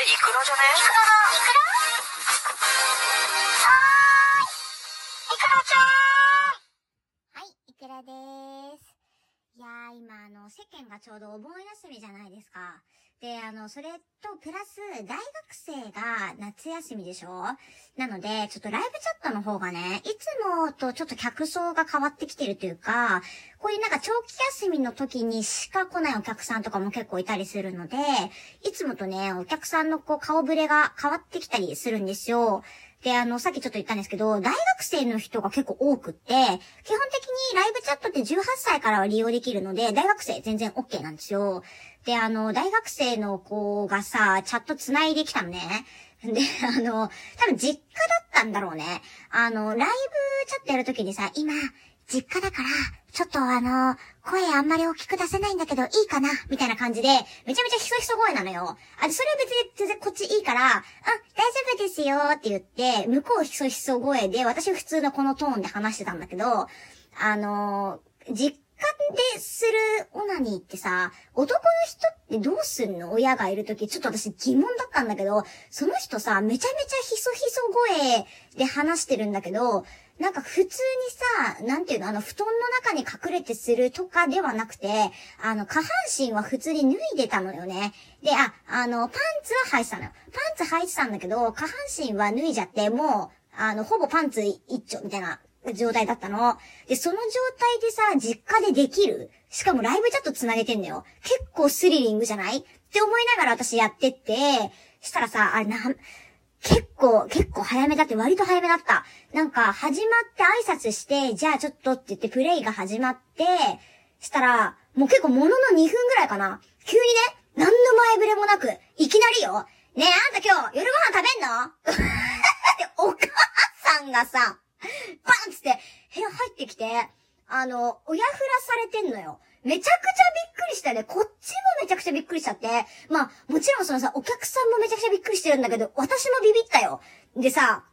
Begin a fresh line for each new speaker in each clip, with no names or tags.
れイクラじゃね？
イクライクラはーい。イクラちゃんはい、イクラでーす。いやー、今、あの、世間がちょうどお盆休みじゃないですか。で、あの、それと、プラス、大学生が夏休みでしょ？なので、ちょっとライブチャットの方がね、いつもとちょっと客層が変わってきてるというか、こういうなんか長期休みの時にしか来ないお客さんとかも結構いたりするので、いつもとね、お客さんのこう顔ぶれが変わってきたりするんですよ。で、あの、さっきちょっと言ったんですけど、大学生の人が結構多くって、基本的にライブチャットって18歳からは利用できるので、大学生全然 OK なんですよ。で、あの、大学生の子がさ、チャット繋いできたのね。で、あの、多分実家だったんだろうね。あの、ライブチャットやるときにさ、今、実家だから、ちょっとあの、声あんまり大きく出せないんだけど、いいかな？みたいな感じで、めちゃめちゃひそひそ声なのよ。あ、それは別に全然こっちいいから、あ、大丈夫ですよって言って、向こうひそひそ声で、私普通のこのトーンで話してたんだけど、あの、実でするオナニーってさ、男の人ってどうすんの？親がいるとき、ちょっと私疑問だったんだけど、その人さ、めちゃめちゃひそひそ声で話してるんだけど、なんか普通にさ、なんていうの、あの、布団の中に隠れてするとかではなくて、あの、下半身は普通に脱いでたのよね。で、あ、あの、パンツは履いてたのよ。パンツ履いてたんだけど、下半身は脱いじゃって、もう、あの、ほぼパンツ一丁みたいな状態だったの。で、その状態でさ、実家でできるしかもライブチャット繋げてんだよ。結構スリリングじゃない？って思いながら私やってって、したらさ、あれな、結構、結構早めだって割と早めだった。なんか、始まって挨拶して、じゃあちょっとって言ってプレイが始まって、したら、もう結構ものの2分ぐらいかな。急にね、何の前触れもなく、いきなりよ。ねえ、あんた今日夜ご飯食べんの？お母さんがさ、バンつって部屋入ってきて、あの、親ふらされてんのよ。めちゃくちゃびっくりしたね。こっちもちゃくちゃびっくりしちゃって。まあ、もちろんそのさ、お客さんもめちゃくちゃびっくりしてるんだけど、私もビビったよ。でさ、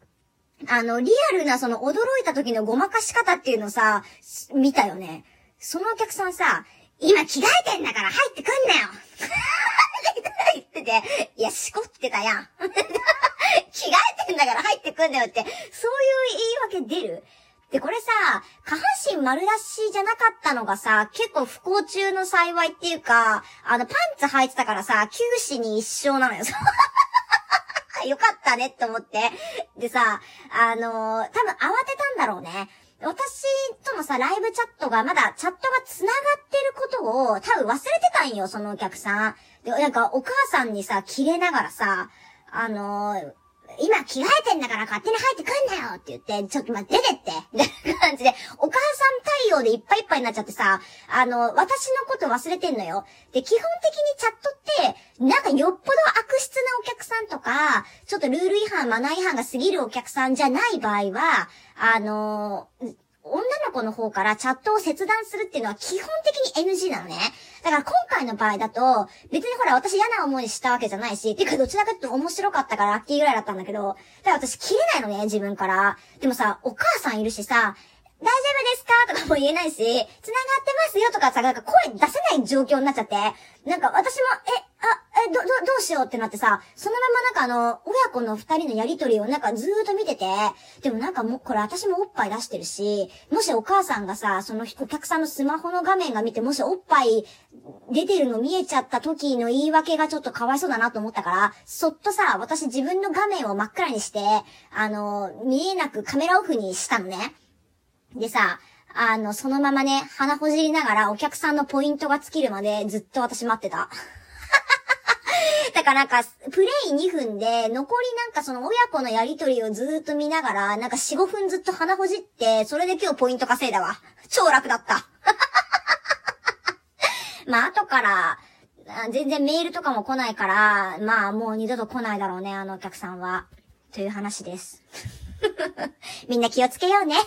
あの、リアルなその驚いた時のごまかし方っていうのさ、見たよね。そのお客さんさ、今着替えてんだから入ってくんなよ 言ってて、いや、しこってたやん。着替えてんだから入ってくんだよって、そういう言い訳出る？で、これさ、下半身丸出しじゃなかったのがさ、結構不幸中の幸いっていうか、あの、パンツ履いてたからさ、九死に一生なのよ。よかったねって思って。でさ、あのー、多分慌てたんだろうね。私とのさ、ライブチャットがまだチャットが繋がってることを多分忘れてたんよ、そのお客さん。で、なんかお母さんにさ、切れながらさ、あのー、今着替えてんだから勝手に入ってくんなよって言って、ちょっと待って、出てって、みたいな感じで、お母さん対応でいっぱいいっぱいになっちゃってさ、あの、私のこと忘れてんのよ。で、基本的にチャットって、なんかよっぽど悪質なお客さんとか、ちょっとルール違反、マナー違反が過ぎるお客さんじゃない場合は、あの女の子の方からチャットを切断するっていうのは基本的に NG なのね。だから今回の場合だと、別にほら私嫌な思いしたわけじゃないし、てかどちらかというと面白かったからラッキーぐらいだったんだけど、だから私切れないのね、自分から。でもさ、お母さんいるしさ、大丈夫ですかとかも言えないし、繋がってますよとかさ、なんか声出せない状況になっちゃって、なんか私も、え、あ、え、ど、ど、どうしようってなってさ、そのままなんかあの、親子の二人のやりとりをなんかずーっと見てて、でもなんかもう、これ私もおっぱい出してるし、もしお母さんがさ、そのお客さんのスマホの画面が見て、もしおっぱい出てるの見えちゃった時の言い訳がちょっとかわいそうだなと思ったから、そっとさ、私自分の画面を真っ暗にして、あの、見えなくカメラオフにしたのね。でさ、あの、そのままね、鼻ほじりながらお客さんのポイントが尽きるまでずっと私待ってた。だからなんか、プレイ2分で、残りなんかその親子のやりとりをずーっと見ながら、なんか4、5分ずっと鼻ほじって、それで今日ポイント稼いだわ。超楽だった。まあ、後から、全然メールとかも来ないから、まあ、もう二度と来ないだろうね、あのお客さんは。という話です。みんな気をつけようね。